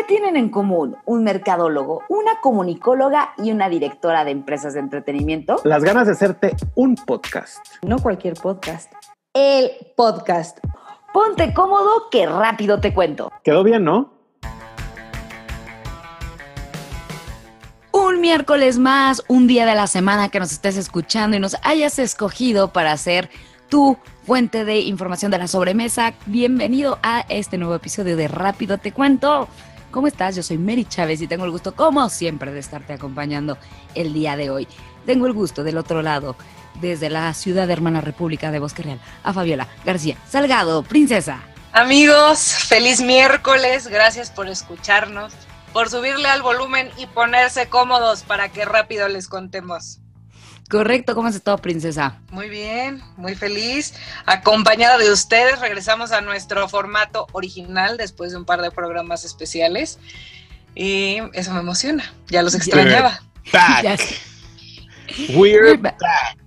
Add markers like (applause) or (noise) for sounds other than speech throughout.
¿Qué tienen en común un mercadólogo, una comunicóloga y una directora de empresas de entretenimiento? Las ganas de hacerte un podcast. No cualquier podcast. El podcast. Ponte cómodo que rápido te cuento. Quedó bien, ¿no? Un miércoles más, un día de la semana que nos estés escuchando y nos hayas escogido para hacer tu fuente de información de la sobremesa. Bienvenido a este nuevo episodio de Rápido Te Cuento. ¿Cómo estás? Yo soy Mary Chávez y tengo el gusto, como siempre, de estarte acompañando el día de hoy. Tengo el gusto del otro lado, desde la ciudad hermana República de Bosque Real, a Fabiola García Salgado, princesa. Amigos, feliz miércoles, gracias por escucharnos, por subirle al volumen y ponerse cómodos para que rápido les contemos. Correcto, ¿cómo has estado, princesa? Muy bien, muy feliz. Acompañada de ustedes, regresamos a nuestro formato original después de un par de programas especiales. Y eso me emociona. Ya los extrañaba. (laughs) Back. We're back.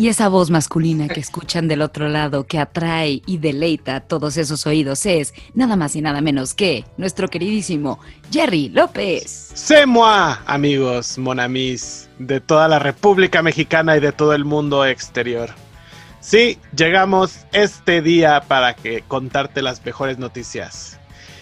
Y esa voz masculina que escuchan del otro lado, que atrae y deleita a todos esos oídos, es nada más y nada menos que nuestro queridísimo Jerry López. Moi, amigos, monamis, de toda la República Mexicana y de todo el mundo exterior. Sí, llegamos este día para que contarte las mejores noticias.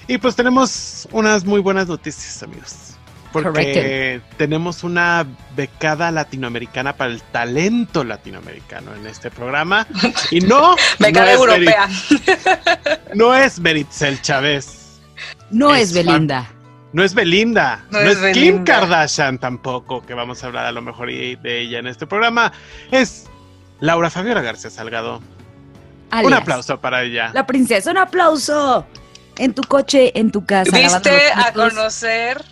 Y pues tenemos unas muy buenas noticias, amigos. Porque tenemos una becada latinoamericana para el talento latinoamericano en este programa. (laughs) Y no. becada no europea. Merit- (laughs) no es Meritzel Chávez. No es, Es Belinda. No es Belinda. No No, es es, Kim Belinda. Kardashian tampoco, que vamos a hablar a lo mejor de ella en este programa. Es Laura Fabiola García Salgado. Un aplauso para ella. La princesa, un aplauso. En tu coche, en tu casa. Viste a conocer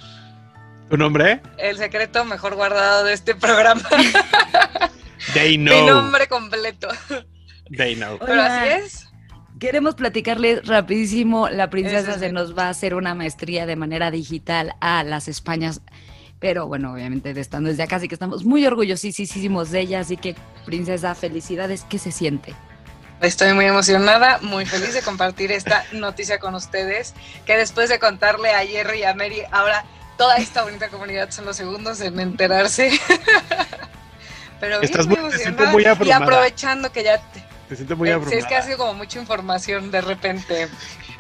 ¿Tu nombre? el secreto mejor guardado de este programa. (laughs) They Mi know. nombre completo. They know. Pero así es. Queremos platicarles rapidísimo. La princesa se nos va a hacer una maestría de manera digital a las Españas. Pero bueno, obviamente de estando desde acá, así que estamos muy orgullosísimos de ella. Así que, princesa, felicidades. ¿Qué se siente? Estoy muy emocionada, muy feliz de compartir esta noticia con ustedes, que después de contarle a Jerry y a Mary, ahora toda esta bonita comunidad son los segundos en enterarse. (laughs) Pero bien, Estás muy muy- te siento muy y aprovechando que ya te, Te siento muy eh, abrumada. es que ha sido como mucha información de repente.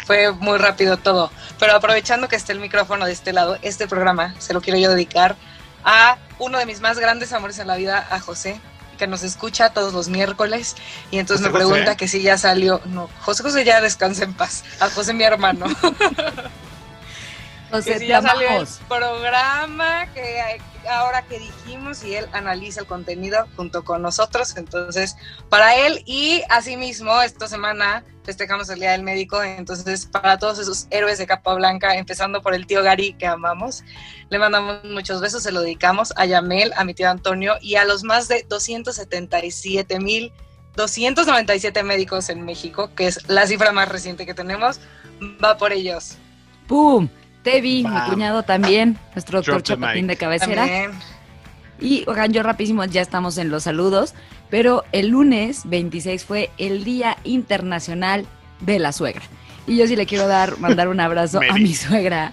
Fue muy rápido todo. Pero aprovechando que está el micrófono de este lado, este programa se lo quiero yo dedicar a uno de mis más grandes amores en la vida, a José, que nos escucha todos los miércoles. Y entonces José me pregunta José. que si ya salió. No, José José ya descansa en paz. A José, mi hermano. (laughs) José, que si ya salió el programa, que ahora que dijimos y él analiza el contenido junto con nosotros, entonces para él y asimismo esta semana festejamos el Día del Médico, entonces para todos esos héroes de capa blanca, empezando por el tío Gary que amamos, le mandamos muchos besos, se lo dedicamos a Yamel, a mi tío Antonio y a los más de 277 mil 297 médicos en México, que es la cifra más reciente que tenemos, va por ellos. ¡Pum! Tevi, mi cuñado también, nuestro doctor Chapatín de cabecera. También. Y oigan, yo rapidísimo, ya estamos en los saludos, pero el lunes 26 fue el Día Internacional de la Suegra. Y yo sí le quiero dar, mandar un abrazo a mi suegra,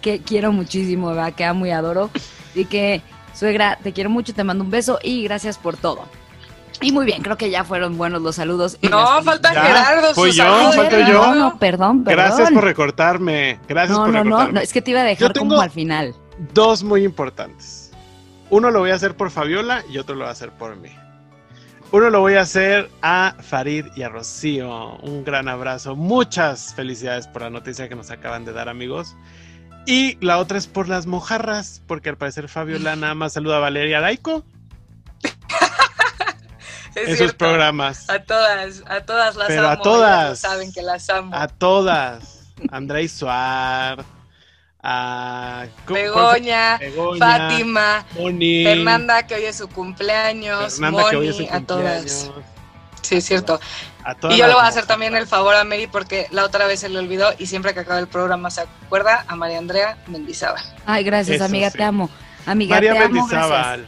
que quiero muchísimo, ¿verdad? que amo muy adoro. Así que, suegra, te quiero mucho, te mando un beso y gracias por todo. Y muy bien, creo que ya fueron buenos los saludos. No, falta Ya, Gerardo. fui sus yo, no, yo. No, perdón, perdón. Gracias por recortarme. Gracias No, por no, no, recortarme. no, es que te iba a dejar como al final. Dos muy importantes. Uno lo voy a hacer por Fabiola y otro lo voy a hacer por mí. Uno lo voy a hacer a Farid y a Rocío. Un gran abrazo. Muchas felicidades por la noticia que nos acaban de dar, amigos. Y la otra es por las mojarras, porque al parecer Fabiola nada más saluda a Valeria Laico (laughs) Es en sus cierto. programas. A todas, a todas las Pero a amo. todas. ellas lo saben que las amo. A todas. Andrés Suar, a ¿cómo- Begoña, Begoña, Fátima, Moni, Fernanda, que hoy es su cumpleaños, Fernanda, que hoy es Moni, su a todas. cumpleaños. Sí, es cierto. A todas Y yo le voy a hacer también el favor a Mary porque la otra vez se le olvidó y siempre que acaba el programa se acuerda a María Andrea Mendizábal. Ay, gracias, Eso amiga, sí. te amo. Amiga, María te amo, gracias.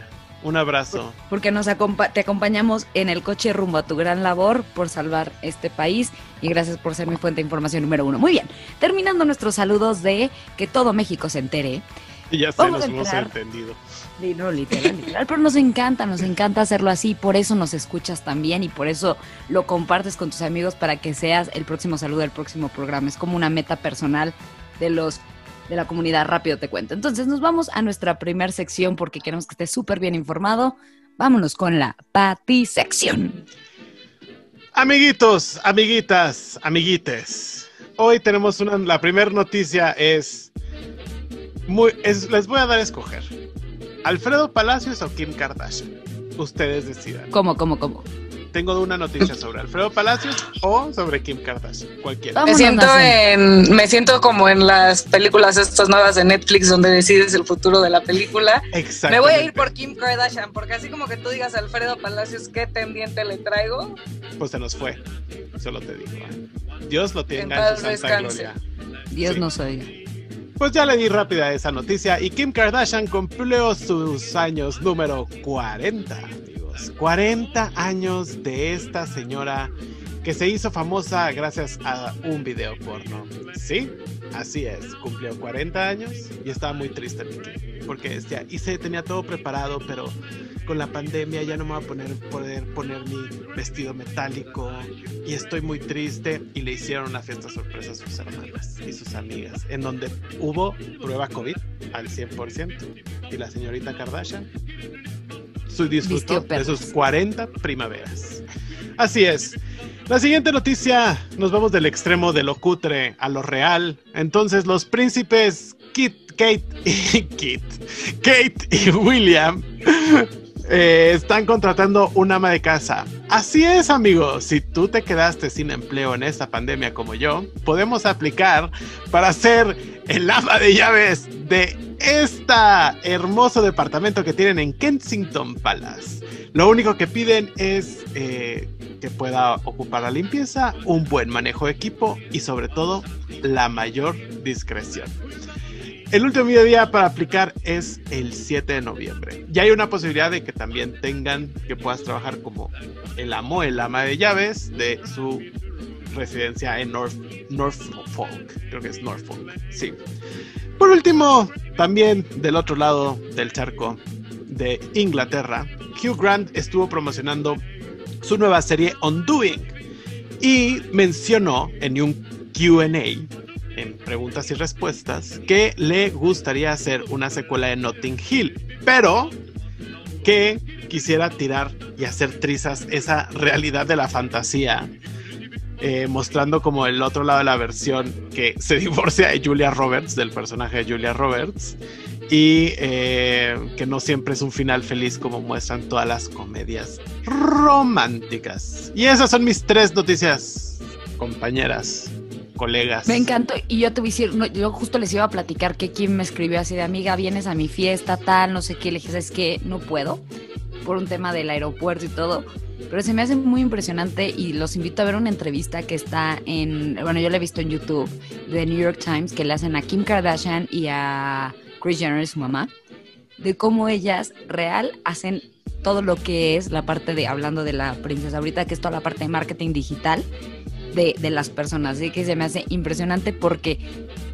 Un abrazo. Porque nos acompa te acompañamos en el coche rumbo a tu gran labor por salvar este país y gracias por ser mi fuente de información número uno. Muy bien, terminando nuestros saludos de que todo México se entere. Y ya se nos hemos entendido. Sí, no, literal, literal, pero nos encanta, nos encanta hacerlo así, por eso nos escuchas también y por eso lo compartes con tus amigos para que seas el próximo saludo del próximo programa. Es como una meta personal de los de la comunidad Rápido Te Cuento. Entonces nos vamos a nuestra primer sección porque queremos que estés súper bien informado. Vámonos con la Pati sección. Amiguitos, amiguitas, amiguites. Hoy tenemos una. La primera noticia es. Muy, es- les voy a dar a escoger: Alfredo Palacios o Kim Kardashian. Ustedes decidan. ¿Cómo, cómo, cómo? Tengo una noticia sobre Alfredo Palacios o sobre Kim Kardashian. Cualquiera. Me siento, en, me siento como en las películas estas nuevas de Netflix donde decides el futuro de la película. Me Exactamente. voy a ir por Kim Kardashian, porque así como que tú digas Alfredo Palacios, ¿qué tendiente le traigo? Pues se nos fue. Solo te digo. Dios lo tenga En en, su santa gloria. Dios Sí. nos oiga. Pues ya le di rápida esa noticia y Kim Kardashian cumplió sus años número 40, amigos. 40 años de esta señora que se hizo famosa gracias a un video porno. Sí, así es, cumplió 40 años y estaba muy triste Mickey, porque decía, hice, tenía todo preparado, pero con la pandemia ya no me voy a poner, poder poner mi vestido metálico y estoy muy triste y le hicieron una fiesta sorpresa a sus hermanas y sus amigas, en donde hubo prueba COVID al 100% y la señorita Kardashian su disfrutó de sus 40 primaveras. Así es. La siguiente noticia, nos vamos del extremo de lo cutre a lo real. Entonces los príncipes Kit, Kate y (laughs) Kit, Kate y William eh, están contratando un ama de casa. Así es, amigos. Si tú te quedaste sin empleo en esta pandemia como yo, podemos aplicar para ser el ama de llaves de este hermoso departamento que tienen en Kensington Palace. Lo único que piden es eh, que pueda ocupar la limpieza, un buen manejo de equipo y sobre todo la mayor discreción. El último día para aplicar es el 7 de noviembre. Ya hay una posibilidad de que también tengan que puedas trabajar como el amo, el ama de llaves de su residencia en North, Norfolk. Creo que es Norfolk, sí. Por último, también del otro lado del charco de Inglaterra, Hugh Grant estuvo promocionando su nueva serie Undoing y mencionó en un QA preguntas y respuestas que le gustaría hacer una secuela de Notting Hill, pero que quisiera tirar y hacer trizas esa realidad de la fantasía, eh, mostrando como el otro lado de la versión que se (laughs) divorcia de Julia Roberts, del personaje de Julia Roberts, y eh, que no siempre es un final feliz como muestran todas las comedias románticas. Y esas son mis tres noticias, compañeras, colegas. Me encantó. Y yo te voy a decir, no, yo justo les iba a platicar que Kim me escribió así de amiga, vienes a mi fiesta, tal, no sé qué. Le dije, ¿sabes qué? No puedo, por un tema del aeropuerto y todo. Pero se me hace muy impresionante y los invito a ver una entrevista que está en, bueno, yo la he visto en YouTube, de New York Times, que le hacen a Kim Kardashian y a Kris Jenner, su mamá, de cómo ellas real hacen todo lo que es la parte de, hablando de la princesa ahorita, que es toda la parte de marketing digital de, de las personas. Así que se me hace impresionante porque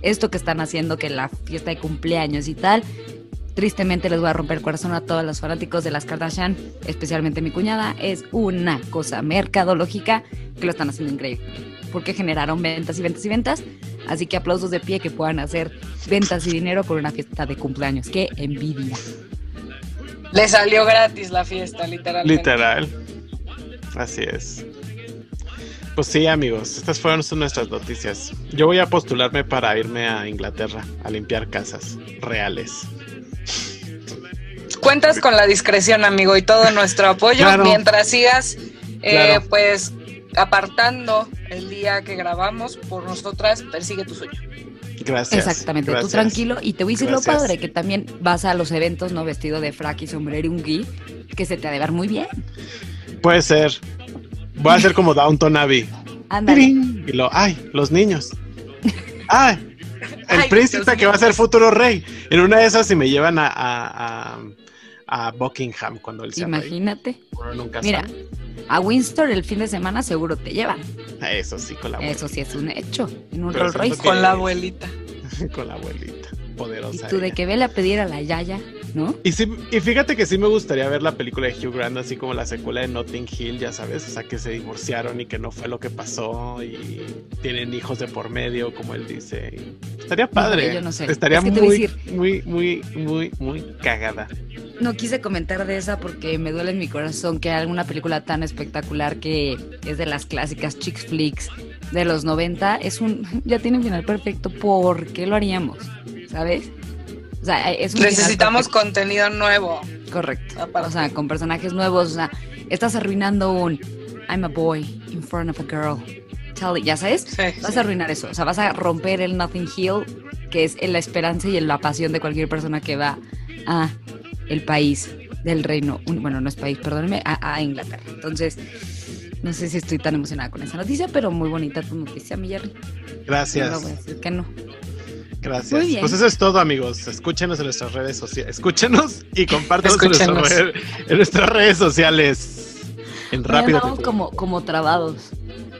esto que están haciendo, que la fiesta de cumpleaños y tal, tristemente les voy a romper el corazón a todos los fanáticos de las Kardashian, especialmente mi cuñada, es una cosa mercadológica que lo están haciendo increíble. Porque generaron ventas y ventas y ventas. Así que aplausos de pie que puedan hacer ventas y dinero por una fiesta de cumpleaños. ¡Qué envidia! Le salió gratis la fiesta, literalmente. Literal. Así es. Pues sí, amigos, estas fueron nuestras noticias. Yo voy a postularme para irme a Inglaterra a limpiar casas reales. Cuentas con la discreción, amigo, y todo nuestro apoyo Claro. mientras sigas, eh, Claro. pues, apartando el día que grabamos por nosotras, persigue tu sueño. Gracias. Exactamente, gracias. tú tranquilo. Y te voy a decir Gracias. lo padre, que también vas a los eventos, ¿no? Vestido de frac y sombrero y un gui, que se te ha de ver muy bien. Puede ser. Voy a hacer como Downton Abbey. Y lo, ay, los niños. ¡Ay! El Ay, príncipe que va a ser futuro rey. En una de esas, si me llevan a, a, a- a Buckingham cuando él se Imagínate. Nunca Mira, sabe. a Windsor el fin de semana seguro te llevan. Eso sí, con la abuelita. Eso sí es un hecho. En un Rolls Royce. Con la abuelita. (laughs) con la abuelita. Poderosa. Y tú de que vele a pedir a la Yaya, ¿no? Y, sí, y fíjate que sí me gustaría ver la película de Hugh Grant, así como la secuela de Notting Hill, ya sabes, o sea, que se divorciaron y que no fue lo que pasó y tienen hijos de por medio, como él dice. estaría padre. yo no sé. Estaría Es que muy, decir- muy, muy, muy, muy cagada. No quise comentar de esa porque me duele en mi corazón que alguna película tan espectacular que es de las clásicas chick flicks de los 90 es un (laughs) ya tiene un final perfecto. ¿Por qué lo haríamos? ¿Sabes? O sea, es un final Necesitamos contenido nuevo. correcto. aparte. O sea, con personajes nuevos, o sea, estás arruinando un I'm a boy in front of a girl. Tell it, ya sabes? Sí, Vas sí. a arruinar eso, o sea, vas a romper el Nothing Hill, que es la esperanza y la pasión de cualquier persona que va a el país del reino, un- bueno, no es país, perdónenme, a, a Inglaterra. Entonces, no sé si estoy tan emocionada con esa noticia, pero muy bonita tu noticia, mi Jerry. No Gracias. lo voy a decir que no. Gracias. Muy bien. Pues eso es todo, amigos. Escúchenos en nuestras redes sociales. Escúchenos y compártanos en, red- en nuestras redes sociales. En rápido. Te- como, como trabados.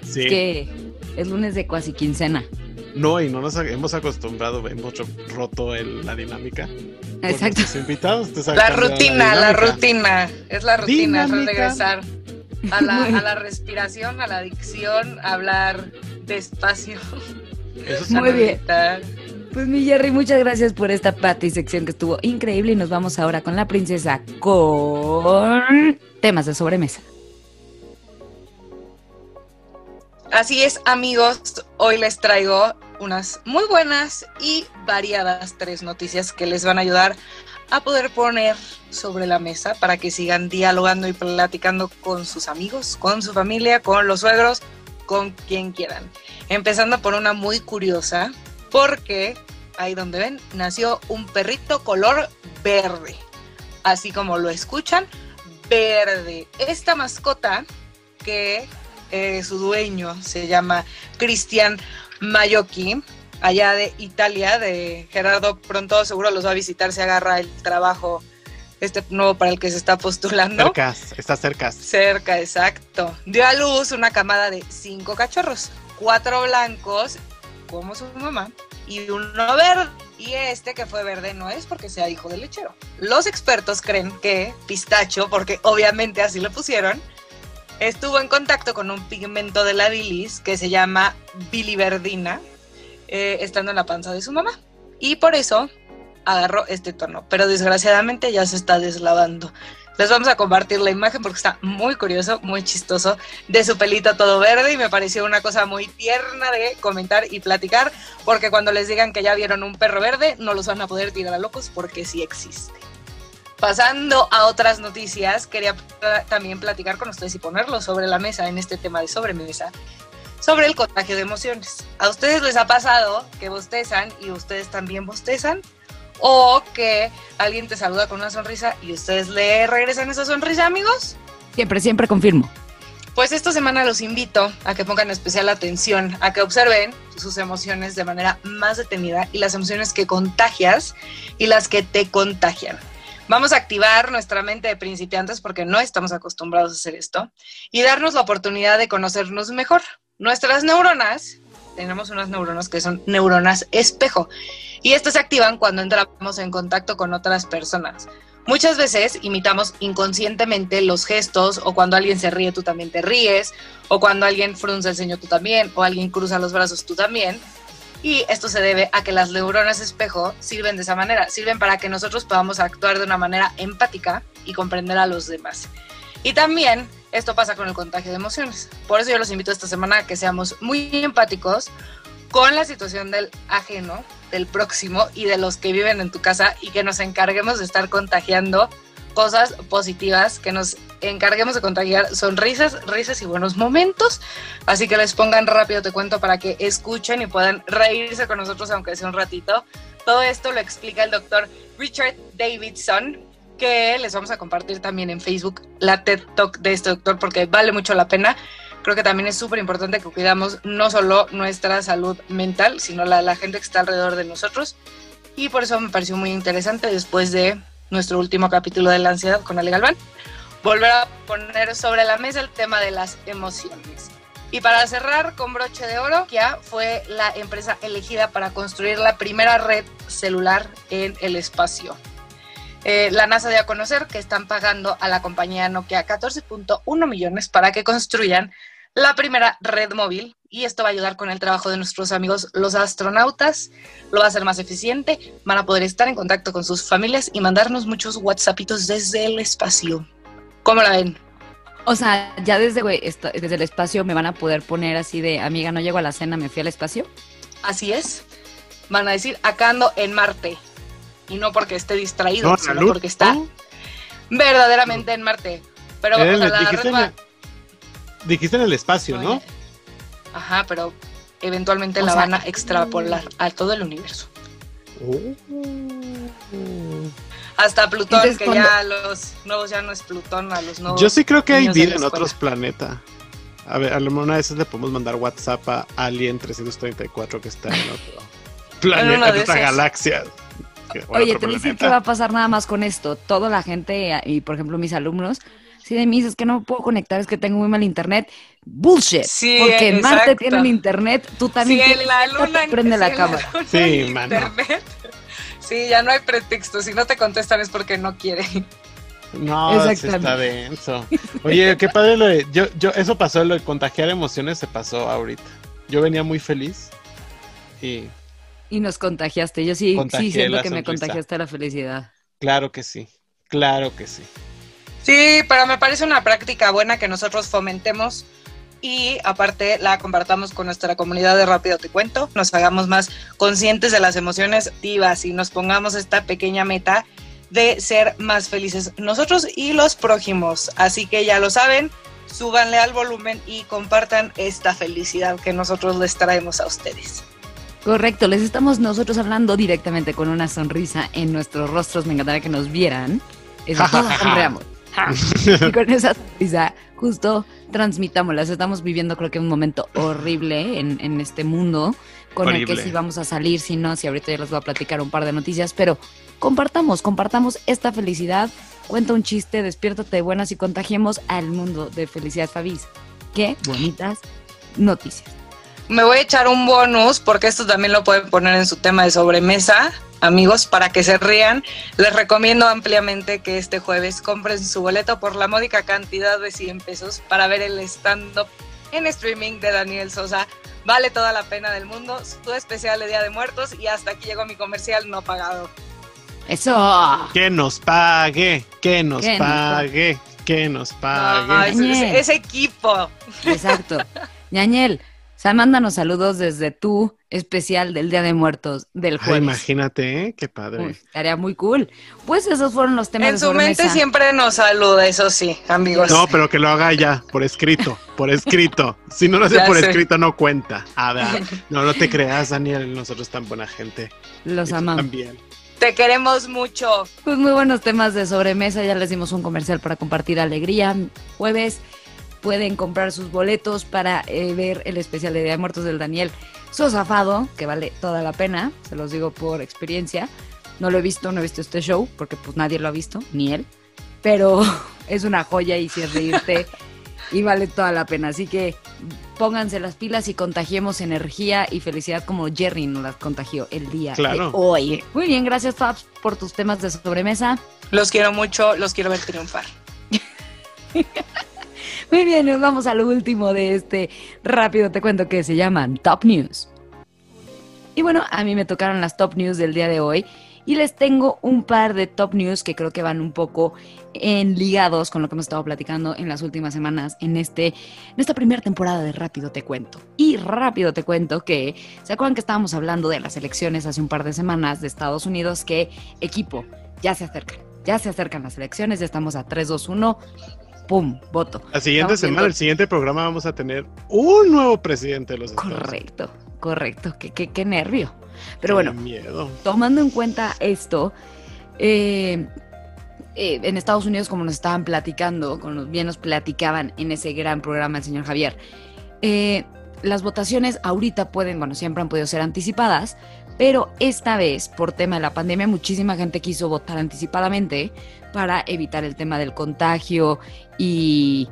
Sí. Es que es lunes de cuasi quincena. No, y no nos hemos acostumbrado, hemos ro- roto el- la dinámica. Exacto. nuestros invitados. La rutina, la rutina. Es la rutina, es regresar a la, a la respiración, a la adicción, a hablar despacio. Eso es Muy bien. meditar. Pues mi Jerry, muchas gracias por esta Patty sección que estuvo increíble y nos vamos ahora con la princesa con temas de sobremesa. Así es, amigos, hoy les traigo unas muy buenas y variadas tres noticias que les van a ayudar a poder poner sobre la mesa para que sigan dialogando y platicando con sus amigos, con su familia, con los suegros, con quien quieran. Empezando por una muy curiosa, porque ahí donde ven, nació un perrito color verde. Así como lo escuchan, verde. Esta mascota que eh, su dueño se llama Cristian Mayocchi, allá de Italia, de Gerardo, pronto seguro los va a visitar, se agarra el trabajo este nuevo para el que se está postulando. Cerca, está cerca. Cerca, exacto. Dio a luz una camada de cinco cachorros, cuatro blancos, como su mamá, y uno verde. Y este que fue verde no es porque sea hijo del lechero. Los expertos creen que Pistacho, porque obviamente así lo pusieron, estuvo en contacto con un pigmento de la bilis que se llama biliverdina, eh, estando en la panza de su mamá. Y por eso agarró este tono. Pero desgraciadamente ya se está deslavando. Les vamos a compartir la imagen porque está muy curioso, muy chistoso, de su pelito todo verde y me pareció una cosa muy tierna de comentar y platicar, porque cuando les digan que ya vieron un perro verde, no los van a poder tirar a locos porque sí existe. Pasando a otras noticias, quería también platicar con ustedes y ponerlo sobre la mesa en este tema de sobremesa, sobre el contagio de emociones. ¿A ustedes les ha pasado que bostezan y ustedes también bostezan? O que alguien te saluda con una sonrisa y ustedes le regresan esa sonrisa, amigos. Siempre, siempre confirmo. Pues esta semana los invito a que pongan especial atención, a que observen sus emociones de manera más detenida y las emociones que contagias y las que te contagian. Vamos a activar nuestra mente de principiantes porque no estamos acostumbrados a hacer esto y darnos la oportunidad de conocernos mejor. Nuestras neuronas, tenemos unas neuronas que son neuronas espejo y estas se activan cuando entramos en contacto con otras personas. Muchas veces imitamos inconscientemente los gestos o cuando alguien se ríe tú también te ríes o cuando alguien frunce el ceño tú también o alguien cruza los brazos tú también. Y esto se debe a que las neuronas espejo sirven de esa manera, sirven para que nosotros podamos actuar de una manera empática y comprender a los demás. Y también esto pasa con el contagio de emociones. Por eso yo los invito esta semana a que seamos muy empáticos con la situación del ajeno, del próximo y de los que viven en tu casa y que nos encarguemos de estar contagiando cosas positivas, que nos encarguemos de contagiar sonrisas, risas y buenos momentos. Así que les pongan rápido, te cuento, para que escuchen y puedan reírse con nosotros, aunque sea un ratito. Todo esto lo explica el doctor Richard Davidson, que les vamos a compartir también en Facebook la TED Talk de este doctor, porque vale mucho la pena. Creo que también es súper importante que cuidamos no solo nuestra salud mental, sino la de la gente que está alrededor de nosotros. Y por eso me pareció muy interesante después de nuestro último capítulo de la ansiedad con Ale Galván, volver a poner sobre la mesa el tema de las emociones. Y para cerrar con broche de oro, ya fue la empresa elegida para construir la primera red celular en el espacio. Eh, la NASA dio a conocer que están pagando a la compañía Nokia 14.1 millones para que construyan la primera red móvil y esto va a ayudar con el trabajo de nuestros amigos los astronautas, lo va a hacer más eficiente, van a poder estar en contacto con sus familias y mandarnos muchos WhatsAppitos desde el espacio. ¿Cómo la ven? O sea, ya desde, desde el espacio me van a poder poner así de, amiga, no llego a la cena, me fui al espacio. Así es. Van a decir, acá ando en Marte. Y no porque esté distraído, sino porque está verdaderamente en Marte. Pero eh, la dijiste, en el espacio, ¿no? Ajá, pero eventualmente la van a extrapolar a todo el universo. Oh. Hasta Plutón, que ya los nuevos ya no es Plutón, a los nuevos. Yo sí creo que hay vida en otros planetas. A ver, a lo mejor una vez le podemos mandar WhatsApp a Alien 334 que está en otro (laughs) planeta, en otra galaxia. Oye, te dicen que va a pasar nada más con esto. Toda la gente, y por ejemplo mis alumnos, si de mí es que no puedo conectar, es que tengo muy mal internet. Bullshit. Sí, porque en Marte tienen internet, tú también sí, en la luna, prende la cámara. sí, mano. Sí, ya no hay pretexto. Si no te contestan es porque no quieren. No, está denso. Oye, qué padre lo de. Yo, yo, eso pasó, lo de contagiar emociones se pasó ahorita. Yo venía muy feliz y. Y nos contagiaste. Yo sí, sí siento que me contagiaste la felicidad. Claro que sí. Claro que sí. Sí, pero me parece una práctica buena que nosotros fomentemos y aparte la compartamos con nuestra comunidad de Rápido Te Cuento, nos hagamos más conscientes de las emociones activas y nos pongamos esta pequeña meta de ser más felices nosotros y los prójimos. Así que ya lo saben, súbanle al volumen y compartan esta felicidad que nosotros les traemos a ustedes. Correcto, les estamos nosotros hablando directamente con una sonrisa en nuestros rostros. Me encantaría que nos vieran. Eso (laughs) sonreamos. (laughs) y con esa sonrisa, justo transmitámoslas. Estamos viviendo, creo que, un momento horrible en, en este mundo con el que si vamos a salir, si no, si ahorita ya les voy a platicar un par de noticias, pero compartamos, compartamos esta felicidad. Cuenta un chiste, despiértate de buenas y contagiemos al mundo de felicidad, Fabis. Qué bonitas noticias. Me voy a echar un bonus porque esto también lo pueden poner en su tema de sobremesa amigos, para que se rían. Les recomiendo ampliamente que este jueves compren su boleto por la módica cantidad de 100 pesos para ver el stand-up en streaming de Daniel Sosa. Vale toda la pena del mundo. Su especial de Día de Muertos y hasta aquí llegó mi comercial no pagado. Eso. Que nos pague, que nos pague, que nos pague. ese, estaría Exacto. (laughs) Ñañel, sea, mándanos saludos desde tu especial del Día de Muertos del jueves. imagínate, ¿eh? qué padre. estaría muy cool. Pues esos fueron los temas. En su mente siempre nos saluda, eso sí, amigos. No, pero que lo haga ya, por escrito, por escrito. Si no lo hace por escrito, no cuenta. A ver, (laughs) no, no te creas, Daniel, nosotros tan buena gente. Los amamos. También. Te queremos mucho. Pues muy buenos temas de sobremesa, ya les dimos un comercial para compartir alegría. Jueves pueden comprar sus boletos para eh, ver el especial de Día de Muertos del Daniel Sosafado, que vale toda la pena, se los digo por experiencia. No lo he visto, no he visto este show, porque pues nadie lo ha visto, ni él. Pero (laughs) es una joya y si es reírte y vale toda la pena. Así que pónganse las pilas y contagiemos energía y felicidad como Jerry nos las contagió el día de hoy. Muy bien, gracias Fabs por tus temas de sobremesa. Los quiero mucho, los quiero ver triunfar. (laughs) Muy bien, nos vamos al último de este rápido te cuento que se llaman Top News. Y bueno, a mí me tocaron las Top News del día de hoy y les tengo un par de Top News que creo que van un poco en ligados con lo que hemos estado platicando en las últimas semanas en, este, en esta primera temporada de Rápido Te Cuento. Y rápido te cuento que, ¿se acuerdan que estábamos hablando de las elecciones hace un par de semanas de Estados Unidos? Que equipo, ya se acercan, ya se acercan las elecciones, ya estamos a 3, 2, 1 ¡pum! Voto. La siguiente semana, el siguiente programa, vamos a tener un nuevo presidente de los Estados Correcto, correcto. Qué, qué, qué nervio. Pero bueno, tomando en cuenta esto, eh, eh, en Estados Unidos, como nos estaban platicando, como bien nos platicaban en ese gran programa el señor Javier, eh, las votaciones ahorita pueden, bueno, siempre han podido ser anticipadas, pero esta vez, por tema de la pandemia, muchísima gente quiso votar anticipadamente para evitar el tema del contagio y,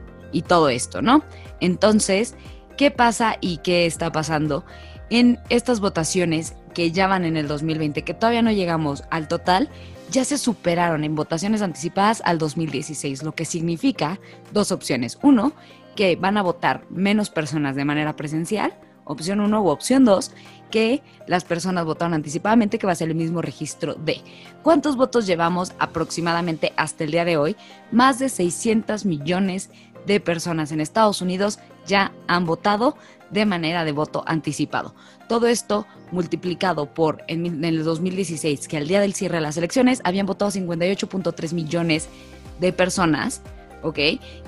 todo esto, ¿no? Entonces, ¿qué pasa y qué está pasando? En estas votaciones que ya van en el 2020, que todavía no llegamos al total, ya se superaron en votaciones anticipadas al 2016, lo que significa dos opciones. Uno, que van a votar menos personas de manera presencial, opción 1 u opción 2, que las personas votaron anticipadamente, que va a ser el mismo registro de. ¿Cuántos votos llevamos aproximadamente hasta el día de hoy? Más de 600 millones de personas en Estados Unidos ya han votado de manera de voto anticipado. Todo esto multiplicado por en, el 2016, que al día del cierre de las elecciones habían votado 58.3 millones de personas, ¿ok?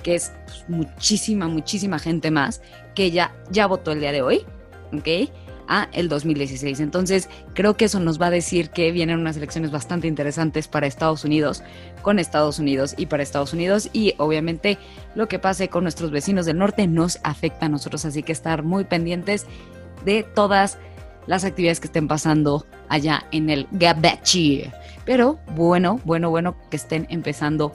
Que es pues, muchísima, muchísima gente más que ya, ya votó el día de hoy, ¿ok? A el 2016. Entonces, creo que eso nos va a decir que vienen unas elecciones bastante interesantes para Estados Unidos, con Estados Unidos y para Estados Unidos. Y obviamente lo que pase con nuestros vecinos del norte nos afecta a nosotros, así que estar muy pendientes de todas las actividades que estén pasando allá en el Gabachi. Pero bueno, bueno, bueno que estén empezando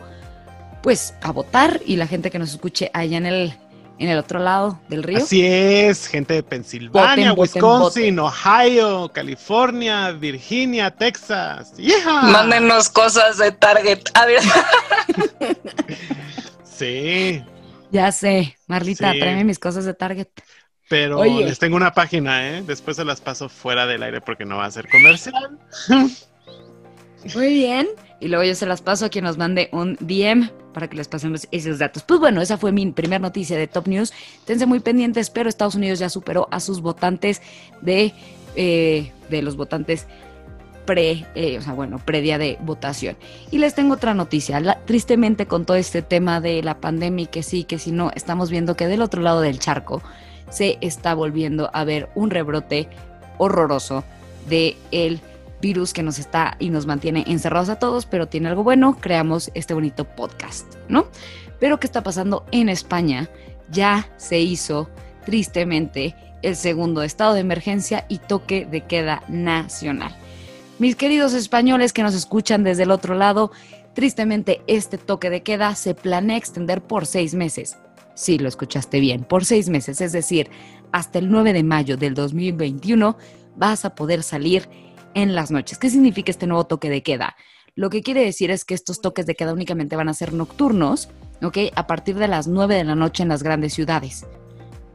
pues a votar y la gente que nos escuche allá en el en el otro lado del río. Así es, gente de Pensilvania, Wisconsin, Ohio, California, Virginia, Texas. ¡Yeah! Mándenos cosas de Target. A ver. (laughs) sí. Ya sé, Marlita, tráeme mis cosas de Target. Pero les tengo una página, ¿eh? Después se las paso fuera del aire porque no va a ser comercial. Muy bien. Y luego yo se las paso a quien nos mande un DM para que les pasemos esos datos. Pues bueno, esa fue mi primera noticia de Top News. Tense muy pendientes, pero Estados Unidos ya superó a sus votantes de, eh, de los votantes pre, eh, o sea, bueno, predía de votación. Y les tengo otra noticia. tristemente con todo este tema de la pandemia, que sí, que si no, estamos viendo que del otro lado del charco se está volviendo a ver un rebrote horroroso de el virus que nos está y nos mantiene encerrados a todos, pero tiene algo bueno, creamos este bonito podcast, ¿no? Pero ¿qué está pasando en España? Ya se hizo tristemente el segundo estado de emergencia y toque de queda nacional. Mis queridos españoles que nos escuchan desde el otro lado, tristemente este toque de queda se planea extender por seis meses. Sí, lo escuchaste bien, por seis meses, es decir, hasta el 9 de mayo del 2021 vas a poder salir en las noches. ¿Qué significa este nuevo toque de queda? Lo que quiere decir es que estos toques de queda únicamente van a ser nocturnos, ¿ok? A partir de las 9 de la noche en las grandes ciudades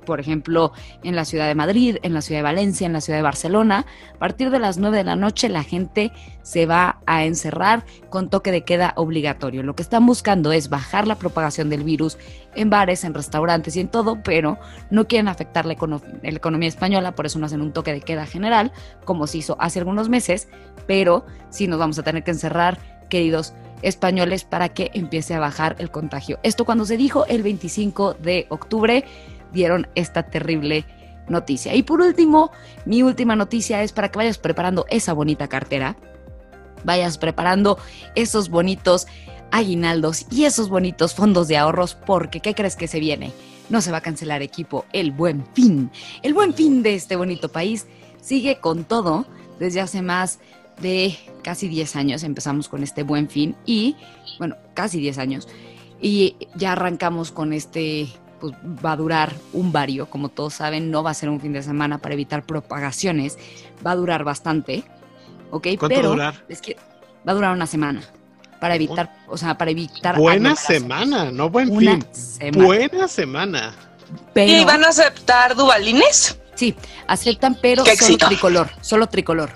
por ejemplo, en la ciudad de Madrid, en la ciudad de Valencia, en la ciudad de Barcelona, a partir de las 9 de la noche la gente se va a encerrar con toque de queda obligatorio. Lo que están buscando es bajar la propagación del virus en bares, en restaurantes y en todo, pero no quieren afectar la, economía española, por eso no hacen un toque de queda general, como se hizo hace algunos meses, pero sí nos vamos a tener que encerrar, queridos españoles, para que empiece a bajar el contagio. Esto cuando se dijo el 25 de octubre, dieron esta terrible noticia. Y por último, mi última noticia es para que vayas preparando esa bonita cartera, vayas preparando esos bonitos aguinaldos y esos bonitos fondos de ahorros, porque ¿qué crees que se viene? No se va a cancelar equipo, el buen fin. El buen fin de este bonito país sigue con todo desde hace más de casi 10 años empezamos con este buen fin y, bueno, casi 10 años. Y ya arrancamos con este pues va a durar un vario, como todos saben, no va a ser un fin de semana para evitar propagaciones, va a durar bastante, ¿ok? ¿Cuánto Pero va a durar? Es que va a durar una semana para evitar, o sea, para evitar... Buena semana, no buen fin. Buena semana. ¿Y van a aceptar dubalines? Sí, aceptan, pero solo tricolor, solo tricolor.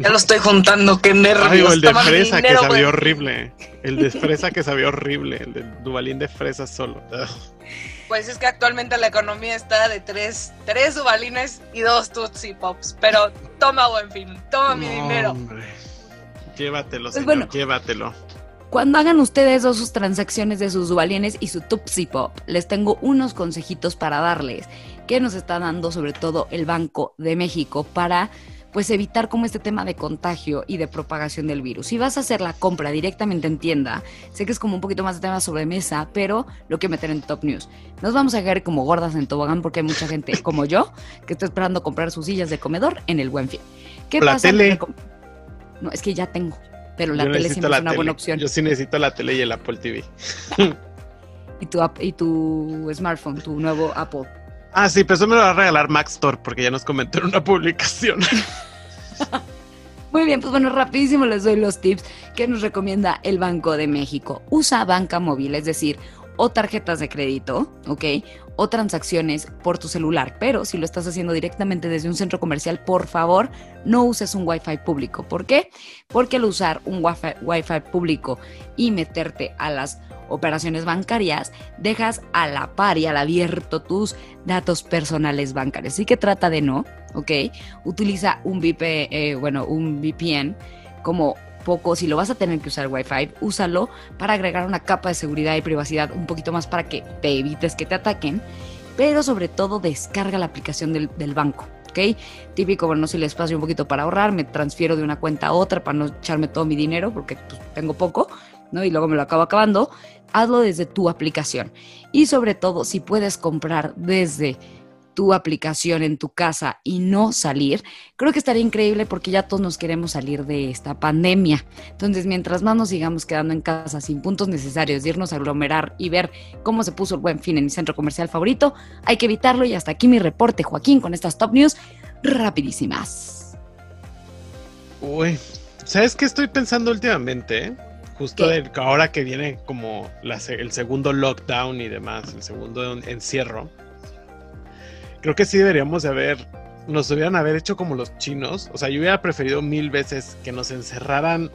Ya lo estoy juntando, qué nervios. el de (laughs) fresa que sabía horrible. El de fresa que sabía horrible. El de Dubalín de fresa solo. (laughs) Pues es que actualmente la economía está de tres, tres Dubalines y dos Tootsie Pops. Pero toma, buen fin, toma mi dinero. Hombre. Llévatelo, pues señor, llévatelo. Cuando hagan ustedes dos sus transacciones de sus Dubalines y su Tootsie Pop, les tengo unos consejitos para darles que nos está dando sobre todo el Banco de México para pues evitar como este tema de contagio y de propagación del virus. Si vas a hacer la compra directamente en tienda, sé que es como un poquito más de tema sobre mesa, pero lo que meter en Top News. Nos vamos a caer como gordas en tobogán porque hay mucha gente (laughs) como yo que está esperando comprar sus sillas de comedor en el Buen Fin. ¿Qué La pasa? tele. No, es que ya tengo, pero la Yo tele siempre la es una buena opción. Yo sí necesito la tele y el Apple TV. (laughs) Y tu, y tu smartphone, tu nuevo Apple. Ah, sí, pero eso me lo va a regalar Max Store porque ya nos comentó en una publicación. (laughs) Muy bien, pues bueno, rapidísimo les doy los tips que nos recomienda el Banco de México. Usa banca móvil, es decir, o tarjetas de crédito, ¿ok? O transacciones por tu celular. Pero si lo estás haciendo directamente desde un centro comercial, por favor, no uses un Wi-Fi público. ¿Por qué? Porque al usar un Wi-Fi público y meterte a las operaciones bancarias, dejas a la par y al abierto tus datos personales bancarios. Así que trata de no, ¿ok? Utiliza un eh, bueno, un VPN como poco, si lo vas a tener que usar Wi-Fi, úsalo para agregar una capa de seguridad y privacidad un poquito más para que te evites que te ataquen, pero sobre todo descarga la aplicación del, del banco. ¿Ok? Típico, bueno, si le espacio un poquito para ahorrar, me transfiero de una cuenta a otra para no echarme todo mi dinero porque pues, tengo poco, ¿no? Y luego me lo acabo acabando. Hazlo desde tu aplicación. Y sobre todo, si puedes comprar desde tu aplicación en tu casa y no salir, creo que estaría increíble porque ya todos nos queremos salir de esta pandemia. Entonces, mientras más nos sigamos quedando en casa sin puntos necesarios de irnos a aglomerar y ver cómo se puso el buen fin en mi centro comercial favorito, hay que evitarlo. Y hasta aquí mi reporte, Joaquín, con estas top news rapidísimas. Uy, ¿sabes qué estoy pensando últimamente? Justo ahora que viene como la el segundo lockdown y demás, el segundo en- encierro. Creo que sí deberíamos de haber, nos debieran haber hecho como los chinos. O sea, yo hubiera preferido mil veces que nos encerraran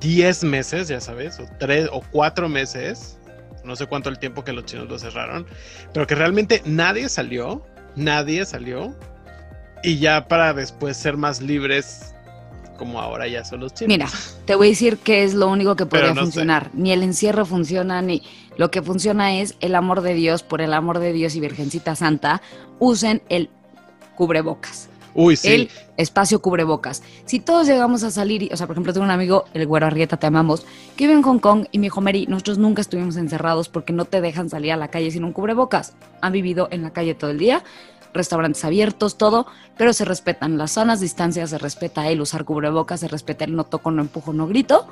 10 meses, ya sabes, o 3 o 4 meses. No sé cuánto el tiempo que los chinos lo cerraron, pero que realmente nadie salió, nadie salió. Y ya para después ser más libres, como ahora ya son los chinos. Mira, te voy a decir que es lo único que podría no sé. funcionar. Ni el encierro funciona, ni lo que funciona es el amor de Dios, por el amor de Dios y Virgencita Santa, usen el cubrebocas. Uy, sí. el espacio cubrebocas. Si todos llegamos a salir, o sea, por ejemplo, tengo un amigo, el güero Arrieta, te amamos, que vive en Hong Kong y me dijo, Mary, nosotros nunca estuvimos encerrados porque no te dejan salir a la calle sin un cubrebocas. Han vivido en la calle todo el día, restaurantes abiertos, todo, pero se respetan las sanas distancias, se respeta el usar cubrebocas, se respeta el no toco, no empujo, no grito,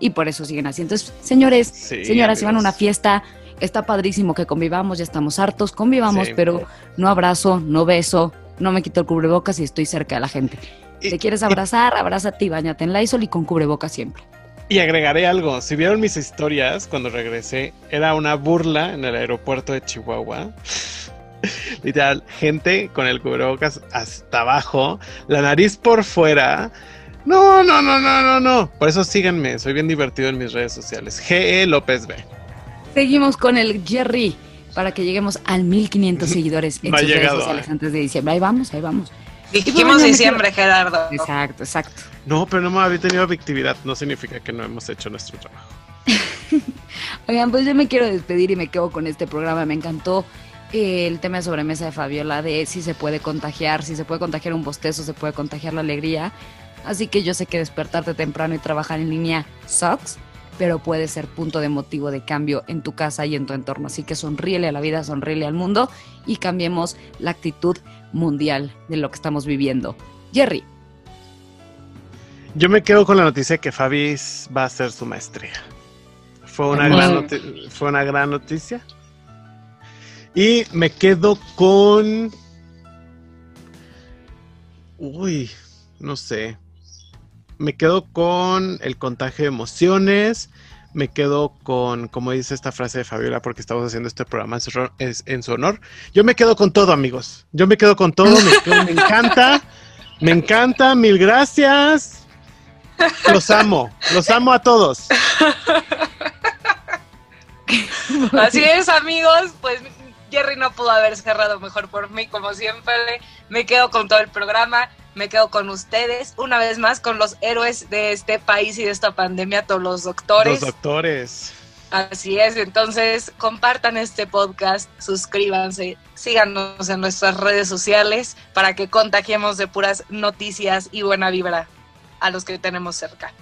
y por eso siguen así. Entonces, señores, Sí, señoras, si van a una fiesta, está padrísimo que convivamos, ya estamos hartos, convivamos, Sí. pero no abrazo, no beso, no me quito el cubrebocas y estoy cerca de la gente. Y- Te quieres abrazar, abrázate y bañate en Lysol y con cubrebocas siempre. Y agregaré algo. Si vieron mis historias cuando regresé, era una burla en el aeropuerto de Chihuahua. (laughs) Literal, gente con el cubrebocas hasta abajo, la nariz por fuera. No, no, no, no, no, no. Por eso síganme, soy bien divertido en mis redes sociales. GE López B. Seguimos con el Jerry para que lleguemos al 1500 (laughs) seguidores en No sus redes llegado, sociales eh. antes de diciembre. Ahí vamos, ahí vamos. Dijimos mañana diciembre, Gerardo. Exacto, exacto. No, pero no me había tenido actividad. No significa que no hemos hecho nuestro trabajo. (laughs) Oigan, pues yo me quiero despedir y me quedo con este programa. Me encantó el tema de sobremesa de Fabiola de si se puede contagiar, si se puede contagiar un bostezo, se puede contagiar la alegría. Así que yo sé que despertarte temprano y trabajar en línea sucks, pero puede ser punto de motivo de cambio en tu casa y en tu entorno. Así que sonríele a la vida, sonríele al mundo y cambiemos la actitud mundial de lo que estamos viviendo. Jerry, Yo me quedo con la noticia que Fabi va a hacer su maestría. Fue una, gran noti- fue una gran noticia. Y me quedo con... Uy, no sé. Me quedo con el contagio de emociones. Me quedo con, como dice esta frase de Fabiola, porque estamos haciendo este programa en su, honor. Yo me quedo con todo, amigos. Yo me quedo con todo. Me, quedo- (laughs) me encanta. Me encanta. Mil gracias. Los amo. Los amo a todos. (laughs) Así es, amigos, pues Jerry no pudo haber cerrado mejor por mí, como siempre. Me quedo con todo el programa, me quedo con ustedes, una vez más con los héroes de este país y de esta pandemia, todos los doctores. Los doctores. Así es, entonces compartan este podcast, suscríbanse, síganos en nuestras redes sociales para que contagiemos de puras noticias y buena vibra a los que tenemos cerca.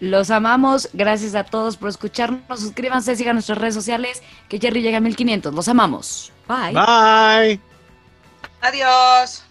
Los amamos, gracias a todos por escucharnos, suscríbanse, sigan nuestras redes sociales, que Jerry llega a 1500, los amamos. Bye. Bye. Adiós.